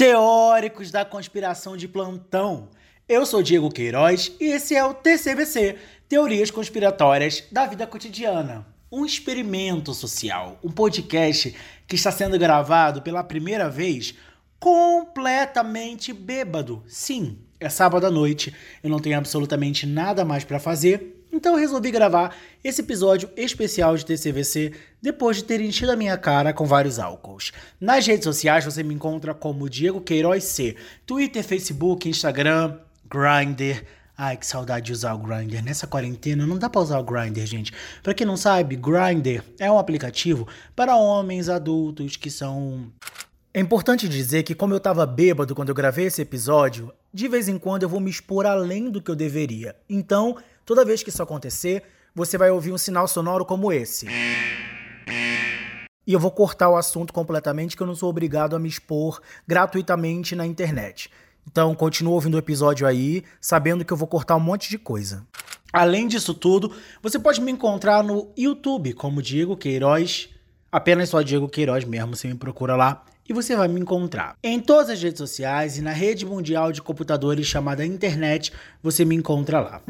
Teóricos da conspiração de plantão. Eu sou Diego Queiroz e esse é o TCBC Teorias Conspiratórias da Vida Cotidiana. Um experimento social, um podcast que está sendo gravado pela primeira vez completamente bêbado. Sim, é sábado à noite, eu não tenho absolutamente nada mais para fazer então eu resolvi gravar esse episódio especial de TCVC depois de ter enchido a minha cara com vários álcools. Nas redes sociais você me encontra como Diego Queiroz C. Twitter, Facebook, Instagram, Grindr. Ai, que saudade de usar o Grindr. Nessa quarentena não dá pra usar o Grindr, gente. Pra quem não sabe, Grindr é um aplicativo para homens adultos que são é importante dizer que, como eu tava bêbado quando eu gravei esse episódio, de vez em quando eu vou me expor além do que eu deveria. Então, Toda vez que isso acontecer, você vai ouvir um sinal sonoro como esse. E eu vou cortar o assunto completamente, que eu não sou obrigado a me expor gratuitamente na internet. Então, continua ouvindo o episódio aí, sabendo que eu vou cortar um monte de coisa. Além disso tudo, você pode me encontrar no YouTube como Diego Queiroz, apenas só Diego Queiroz mesmo, você me procura lá e você vai me encontrar. Em todas as redes sociais e na rede mundial de computadores chamada internet, você me encontra lá.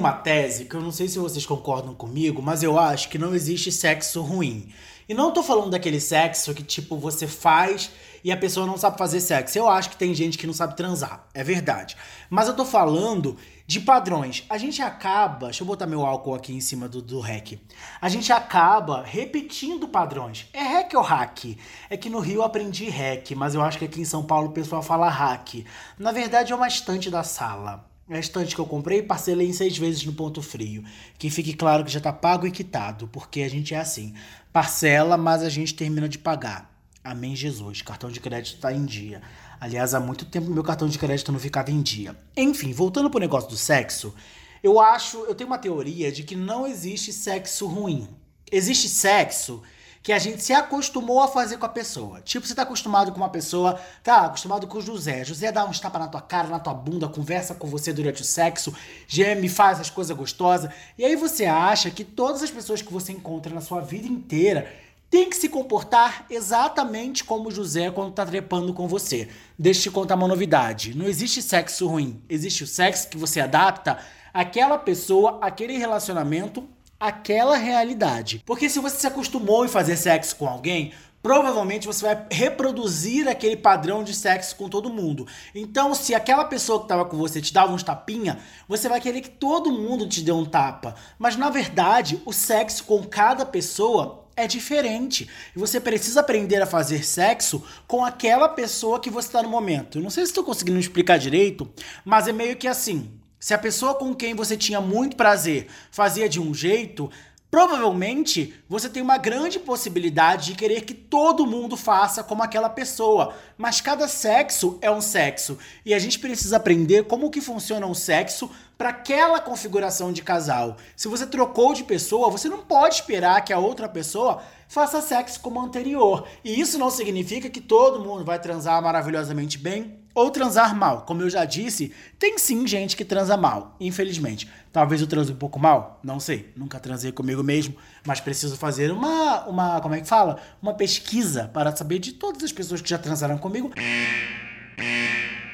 Uma tese que eu não sei se vocês concordam comigo, mas eu acho que não existe sexo ruim. E não tô falando daquele sexo que, tipo, você faz e a pessoa não sabe fazer sexo. Eu acho que tem gente que não sabe transar. É verdade. Mas eu tô falando de padrões. A gente acaba. Deixa eu botar meu álcool aqui em cima do, do rec. A gente acaba repetindo padrões. É rec ou hack? É que no Rio eu aprendi rec, mas eu acho que aqui em São Paulo o pessoal fala hack. Na verdade é uma estante da sala. A estante que eu comprei, parcelei em seis vezes no ponto frio. Que fique claro que já está pago e quitado, porque a gente é assim. Parcela, mas a gente termina de pagar. Amém, Jesus. Cartão de crédito está em dia. Aliás, há muito tempo meu cartão de crédito não ficava em dia. Enfim, voltando pro negócio do sexo, eu acho, eu tenho uma teoria de que não existe sexo ruim. Existe sexo que a gente se acostumou a fazer com a pessoa. Tipo, você tá acostumado com uma pessoa, tá acostumado com o José. José dá uns tapas na tua cara, na tua bunda, conversa com você durante o sexo, geme, faz as coisas gostosas. E aí você acha que todas as pessoas que você encontra na sua vida inteira tem que se comportar exatamente como o José quando tá trepando com você. Deixa eu te contar uma novidade. Não existe sexo ruim. Existe o sexo que você adapta àquela pessoa, aquele relacionamento aquela realidade. Porque se você se acostumou em fazer sexo com alguém, provavelmente você vai reproduzir aquele padrão de sexo com todo mundo. Então, se aquela pessoa que estava com você te dava uns tapinha, você vai querer que todo mundo te dê um tapa. Mas na verdade, o sexo com cada pessoa é diferente. E você precisa aprender a fazer sexo com aquela pessoa que você está no momento. Eu não sei se estou conseguindo explicar direito, mas é meio que assim. Se a pessoa com quem você tinha muito prazer fazia de um jeito, provavelmente você tem uma grande possibilidade de querer que todo mundo faça como aquela pessoa. Mas cada sexo é um sexo e a gente precisa aprender como que funciona o sexo para aquela configuração de casal. Se você trocou de pessoa, você não pode esperar que a outra pessoa faça sexo como anterior. E isso não significa que todo mundo vai transar maravilhosamente bem ou transar mal. Como eu já disse, tem sim gente que transa mal, infelizmente. Talvez eu transe um pouco mal, não sei. Nunca transei comigo mesmo, mas preciso fazer uma, uma, como é que fala? Uma pesquisa para saber de todas as pessoas que já transaram comigo.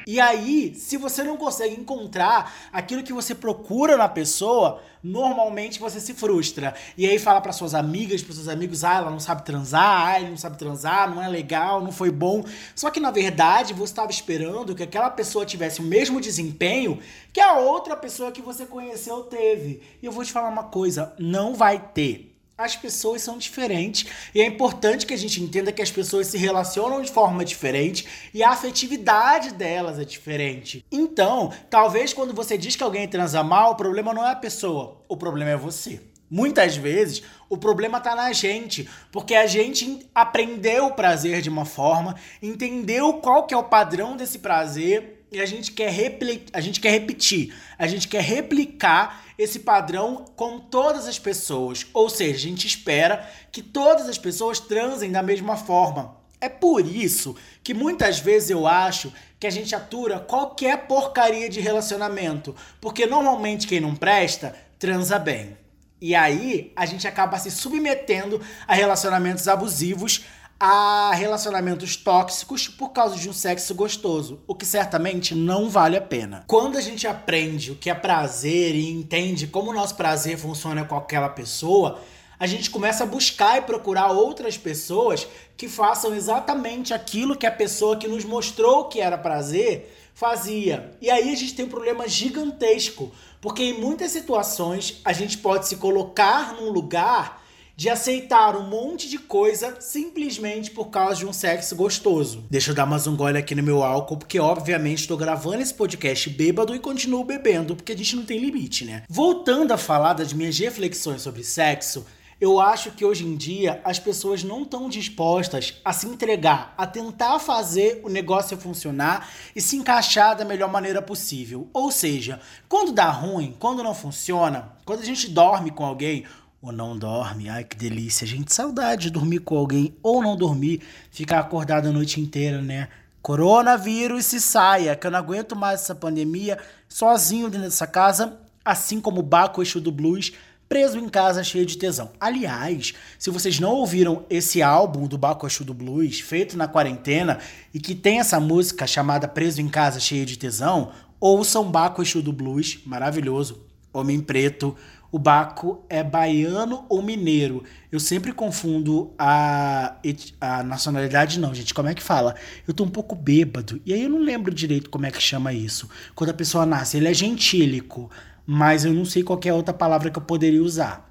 E aí, se você não consegue encontrar aquilo que você procura na pessoa, normalmente você se frustra. E aí fala para suas amigas, para seus amigos, ah, ela não sabe transar, ah, ele não sabe transar, não é legal, não foi bom. Só que na verdade, você estava esperando que aquela pessoa tivesse o mesmo desempenho que a outra pessoa que você conheceu teve. E eu vou te falar uma coisa, não vai ter as pessoas são diferentes e é importante que a gente entenda que as pessoas se relacionam de forma diferente e a afetividade delas é diferente. Então, talvez quando você diz que alguém transa mal, o problema não é a pessoa, o problema é você. Muitas vezes o problema tá na gente, porque a gente aprendeu o prazer de uma forma, entendeu qual que é o padrão desse prazer e a gente quer a gente quer repetir, a gente quer replicar esse padrão com todas as pessoas. Ou seja, a gente espera que todas as pessoas transem da mesma forma. É por isso que muitas vezes eu acho que a gente atura qualquer porcaria de relacionamento, porque normalmente quem não presta transa bem. E aí a gente acaba se submetendo a relacionamentos abusivos, a relacionamentos tóxicos por causa de um sexo gostoso, o que certamente não vale a pena. Quando a gente aprende o que é prazer e entende como o nosso prazer funciona com aquela pessoa, a gente começa a buscar e procurar outras pessoas que façam exatamente aquilo que a pessoa que nos mostrou que era prazer fazia. E aí a gente tem um problema gigantesco, porque em muitas situações a gente pode se colocar num lugar de aceitar um monte de coisa simplesmente por causa de um sexo gostoso. Deixa eu dar mais um gole aqui no meu álcool, porque obviamente estou gravando esse podcast bêbado e continuo bebendo, porque a gente não tem limite, né? Voltando a falar das minhas reflexões sobre sexo, eu acho que hoje em dia as pessoas não estão dispostas a se entregar, a tentar fazer o negócio funcionar e se encaixar da melhor maneira possível. Ou seja, quando dá ruim, quando não funciona, quando a gente dorme com alguém, ou não dorme. Ai, que delícia. Gente, saudade de dormir com alguém ou não dormir, ficar acordado a noite inteira, né? Coronavírus se saia, que eu não aguento mais essa pandemia sozinho dentro dessa casa, assim como o Baco Exu do Blues, preso em casa cheio de tesão. Aliás, se vocês não ouviram esse álbum do Baco Exu do Blues, feito na quarentena, e que tem essa música chamada Preso em Casa Cheio de Tesão, ouçam Baco Exu do Blues, maravilhoso, Homem Preto, o Baco é baiano ou mineiro. Eu sempre confundo a, a nacionalidade, não, gente. Como é que fala? Eu tô um pouco bêbado. E aí eu não lembro direito como é que chama isso. Quando a pessoa nasce, ele é gentílico, mas eu não sei qual é outra palavra que eu poderia usar.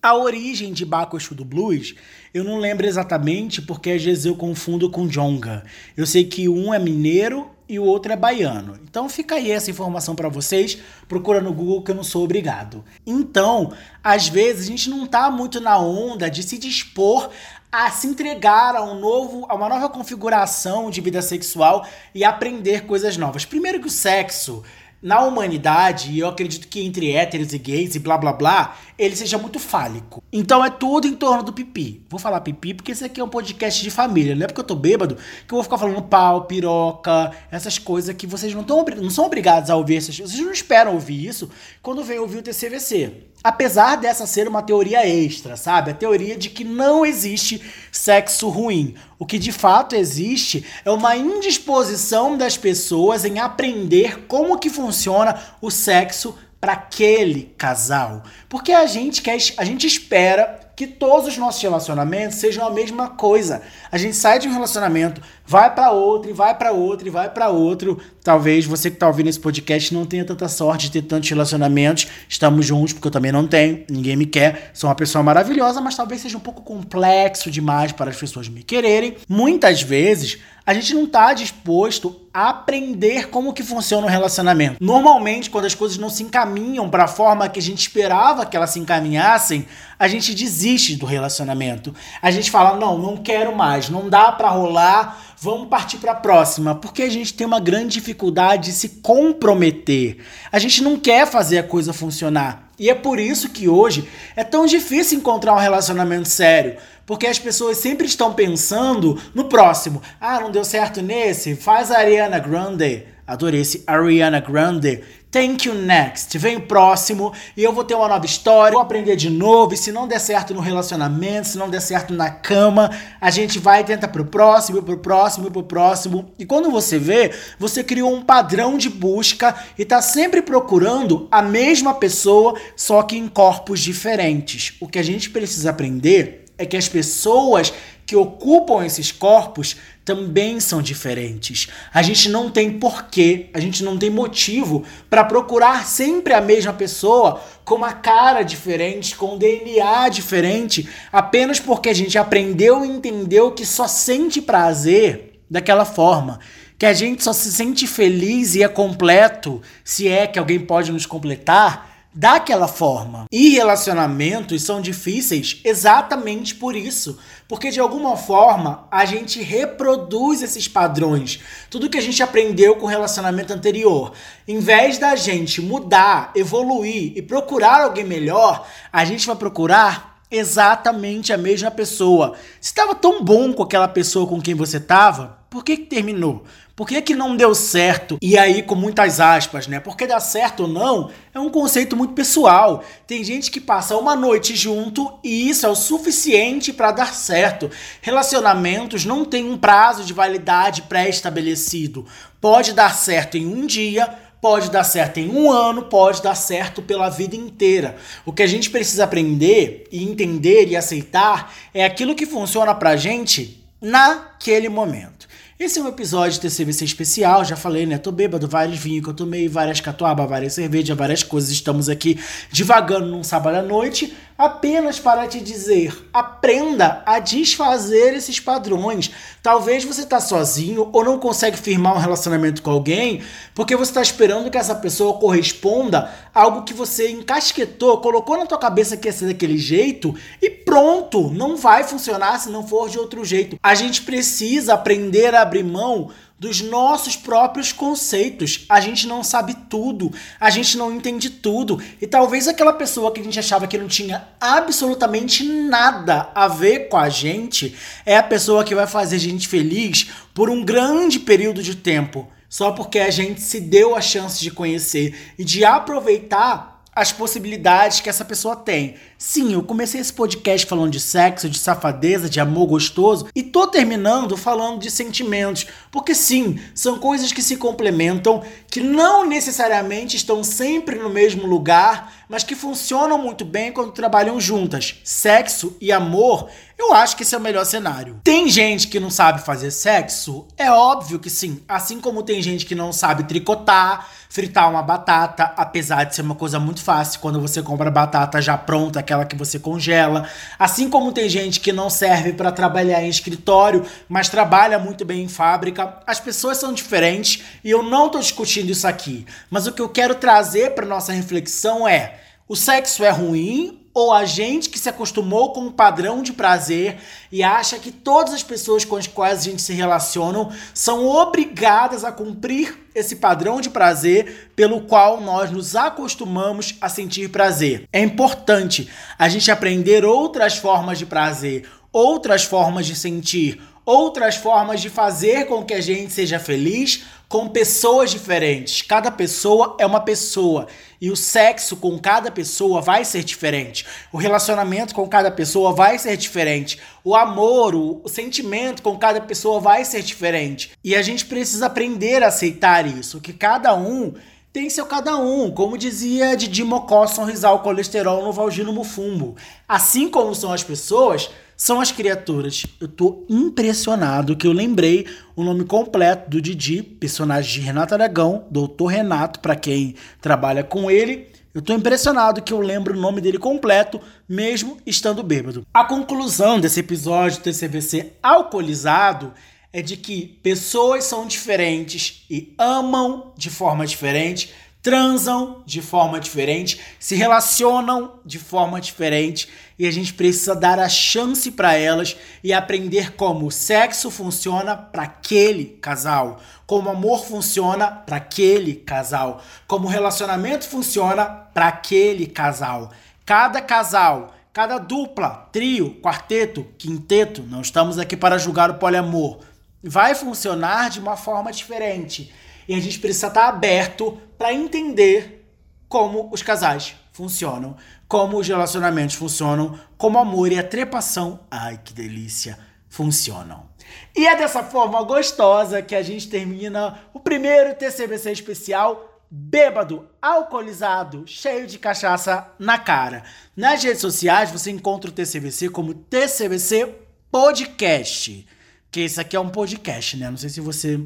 A origem de Baco Exu do Blues, eu não lembro exatamente porque às vezes eu confundo com Jonga. Eu sei que um é mineiro e o outro é baiano. Então fica aí essa informação para vocês, procura no Google que eu não sou obrigado. Então, às vezes a gente não tá muito na onda de se dispor a se entregar a um novo, a uma nova configuração de vida sexual e aprender coisas novas. Primeiro que o sexo na humanidade, e eu acredito que entre héteros e gays e blá blá blá, ele seja muito fálico. Então é tudo em torno do pipi. Vou falar pipi porque esse aqui é um podcast de família, não é porque eu tô bêbado que eu vou ficar falando pau, piroca, essas coisas que vocês não, tão, não são obrigados a ouvir, essas, vocês não esperam ouvir isso quando vem ouvir o TCVC. Apesar dessa ser uma teoria extra, sabe? A teoria de que não existe sexo ruim. O que de fato existe é uma indisposição das pessoas em aprender como que funciona o sexo para aquele casal. Porque a gente quer, a gente espera que todos os nossos relacionamentos sejam a mesma coisa. A gente sai de um relacionamento, vai para outro, e vai para outro, e vai para outro. Talvez você que tá ouvindo esse podcast não tenha tanta sorte de ter tantos relacionamentos. Estamos juntos, porque eu também não tenho, ninguém me quer. Sou uma pessoa maravilhosa, mas talvez seja um pouco complexo demais para as pessoas me quererem. Muitas vezes a gente não está disposto a aprender como que funciona o relacionamento. Normalmente, quando as coisas não se encaminham para a forma que a gente esperava que elas se encaminhassem, a gente desiste do relacionamento. A gente fala: "Não, não quero mais, não dá para rolar, vamos partir para a próxima", porque a gente tem uma grande dificuldade de se comprometer. A gente não quer fazer a coisa funcionar. E é por isso que hoje é tão difícil encontrar um relacionamento sério porque as pessoas sempre estão pensando no próximo. Ah, não deu certo nesse? Faz a Ariana Grande. Adorei esse Ariana Grande. Thank you next. Vem o próximo e eu vou ter uma nova história, vou aprender de novo. E se não der certo no relacionamento, se não der certo na cama, a gente vai e tenta pro próximo, pro próximo, pro próximo. E quando você vê, você criou um padrão de busca e tá sempre procurando a mesma pessoa, só que em corpos diferentes. O que a gente precisa aprender é que as pessoas que ocupam esses corpos também são diferentes. A gente não tem porquê, a gente não tem motivo para procurar sempre a mesma pessoa com uma cara diferente, com um DNA diferente, apenas porque a gente aprendeu e entendeu que só sente prazer daquela forma. Que a gente só se sente feliz e é completo, se é que alguém pode nos completar, daquela forma. E relacionamentos são difíceis exatamente por isso, porque de alguma forma a gente reproduz esses padrões, tudo que a gente aprendeu com o relacionamento anterior. Em vez da gente mudar, evoluir e procurar alguém melhor, a gente vai procurar exatamente a mesma pessoa. Se estava tão bom com aquela pessoa com quem você estava, por que, que terminou? Por que, que não deu certo? E aí, com muitas aspas, né? Porque dar certo ou não é um conceito muito pessoal. Tem gente que passa uma noite junto e isso é o suficiente para dar certo. Relacionamentos não têm um prazo de validade pré-estabelecido. Pode dar certo em um dia, pode dar certo em um ano, pode dar certo pela vida inteira. O que a gente precisa aprender e entender e aceitar é aquilo que funciona pra gente naquele momento. Esse é um episódio de TCVC especial, já falei, né? Tô bêbado, vários vinhos que eu tomei, várias catuaba, várias cervejas, várias coisas. Estamos aqui divagando num sábado à noite, apenas para te dizer, aprenda a desfazer esses padrões. Talvez você tá sozinho ou não consegue firmar um relacionamento com alguém porque você está esperando que essa pessoa corresponda a algo que você encasquetou, colocou na tua cabeça que ia ser daquele jeito e pronto, não vai funcionar se não for de outro jeito. A gente precisa aprender a abrir mão dos nossos próprios conceitos. A gente não sabe tudo, a gente não entende tudo. E talvez aquela pessoa que a gente achava que não tinha absolutamente nada a ver com a gente é a pessoa que vai fazer a gente feliz por um grande período de tempo. Só porque a gente se deu a chance de conhecer e de aproveitar as possibilidades que essa pessoa tem. Sim, eu comecei esse podcast falando de sexo, de safadeza, de amor gostoso e tô terminando falando de sentimentos, porque sim, são coisas que se complementam, que não necessariamente estão sempre no mesmo lugar, mas que funcionam muito bem quando trabalham juntas. Sexo e amor, eu acho que esse é o melhor cenário. Tem gente que não sabe fazer sexo? É óbvio que sim, assim como tem gente que não sabe tricotar, fritar uma batata, apesar de ser uma coisa muito fácil quando você compra batata já pronta, aquela que você congela. Assim como tem gente que não serve para trabalhar em escritório, mas trabalha muito bem em fábrica. As pessoas são diferentes e eu não tô discutindo isso aqui. Mas o que eu quero trazer para nossa reflexão é: o sexo é ruim ou a gente que se acostumou com um padrão de prazer e acha que todas as pessoas com as quais a gente se relaciona são obrigadas a cumprir esse padrão de prazer pelo qual nós nos acostumamos a sentir prazer. É importante a gente aprender outras formas de prazer, outras formas de sentir, outras formas de fazer com que a gente seja feliz com pessoas diferentes. Cada pessoa é uma pessoa e o sexo com cada pessoa vai ser diferente. O relacionamento com cada pessoa vai ser diferente. O amor, o, sentimento com cada pessoa vai ser diferente. E a gente precisa aprender a aceitar isso, que cada um tem seu cada um, como dizia Didi Mocó, o colesterol no Valgino Mufumbo. Assim como são as pessoas, são as criaturas. Eu tô impressionado que eu lembrei o nome completo do Didi, personagem de Renato Aragão, Doutor Renato, para quem trabalha com ele. Eu tô impressionado que eu lembro o nome dele completo, mesmo estando bêbado. A conclusão desse episódio do TCVC alcoolizado é de que pessoas são diferentes e amam de forma diferente transam de forma diferente, se relacionam de forma diferente e a gente precisa dar a chance para elas e aprender como o sexo funciona para aquele casal, como o amor funciona para aquele casal, como o relacionamento funciona para aquele casal. Cada casal, cada dupla, trio, quarteto, quinteto, não estamos aqui para julgar o poliamor, vai funcionar de uma forma diferente. E a gente precisa estar aberto para entender como os casais funcionam, como os relacionamentos funcionam, como o amor e a trepação, ai que delícia, funcionam. E é dessa forma gostosa que a gente termina o primeiro TCBC especial bêbado, alcoolizado, cheio de cachaça na cara. Nas redes sociais você encontra o TCBC como TCBC Podcast. Que esse aqui é um podcast, né? Não sei se você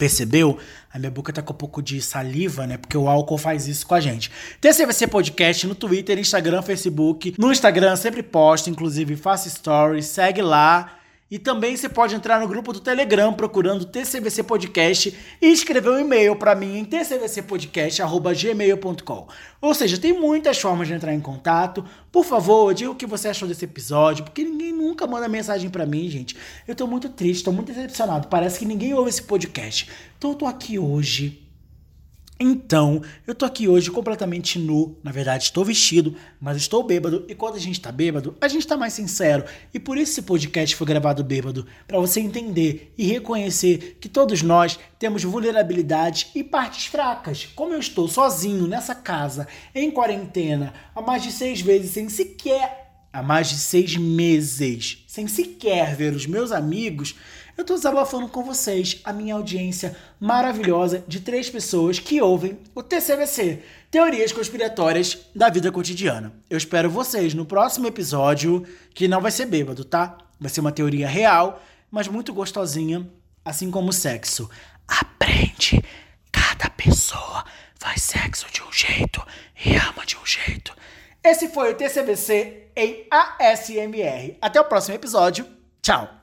percebeu? A minha boca tá com um pouco de saliva, né? Porque o álcool faz isso com a gente. TCVC Podcast no Twitter, Instagram, Facebook. No Instagram sempre posto, inclusive faço stories, segue lá. E também você pode entrar no grupo do Telegram procurando TCVC Podcast e escrever um e-mail para mim em tcvcpodcast.gmail.com. Ou seja, tem muitas formas de entrar em contato. Por favor, diga o que você achou desse episódio, porque ninguém nunca manda mensagem para mim, gente. Eu tô muito triste, tô muito decepcionado. Parece que ninguém ouve esse podcast. Então eu tô aqui hoje Então, eu tô aqui hoje completamente nu. Na verdade, estou vestido, mas estou bêbado. E quando a gente tá bêbado, a gente tá mais sincero. E por isso esse podcast foi gravado bêbado, para você entender e reconhecer que todos nós temos vulnerabilidades e partes fracas. Como eu estou sozinho nessa casa, em quarentena, há mais de seis vezes, sem sequer há mais de seis meses, sem sequer ver os meus amigos, eu tô desabafando com vocês, a minha audiência maravilhosa de três pessoas que ouvem o TCVC, Teorias Conspiratórias da Vida Cotidiana. Eu espero vocês no próximo episódio, que não vai ser bêbado, tá? Vai ser uma teoria real, mas muito gostosinha, assim como o sexo. Aprende! Cada pessoa faz sexo de um jeito e ama de um jeito. Esse foi o TCVC em ASMR. Até o próximo episódio. Tchau!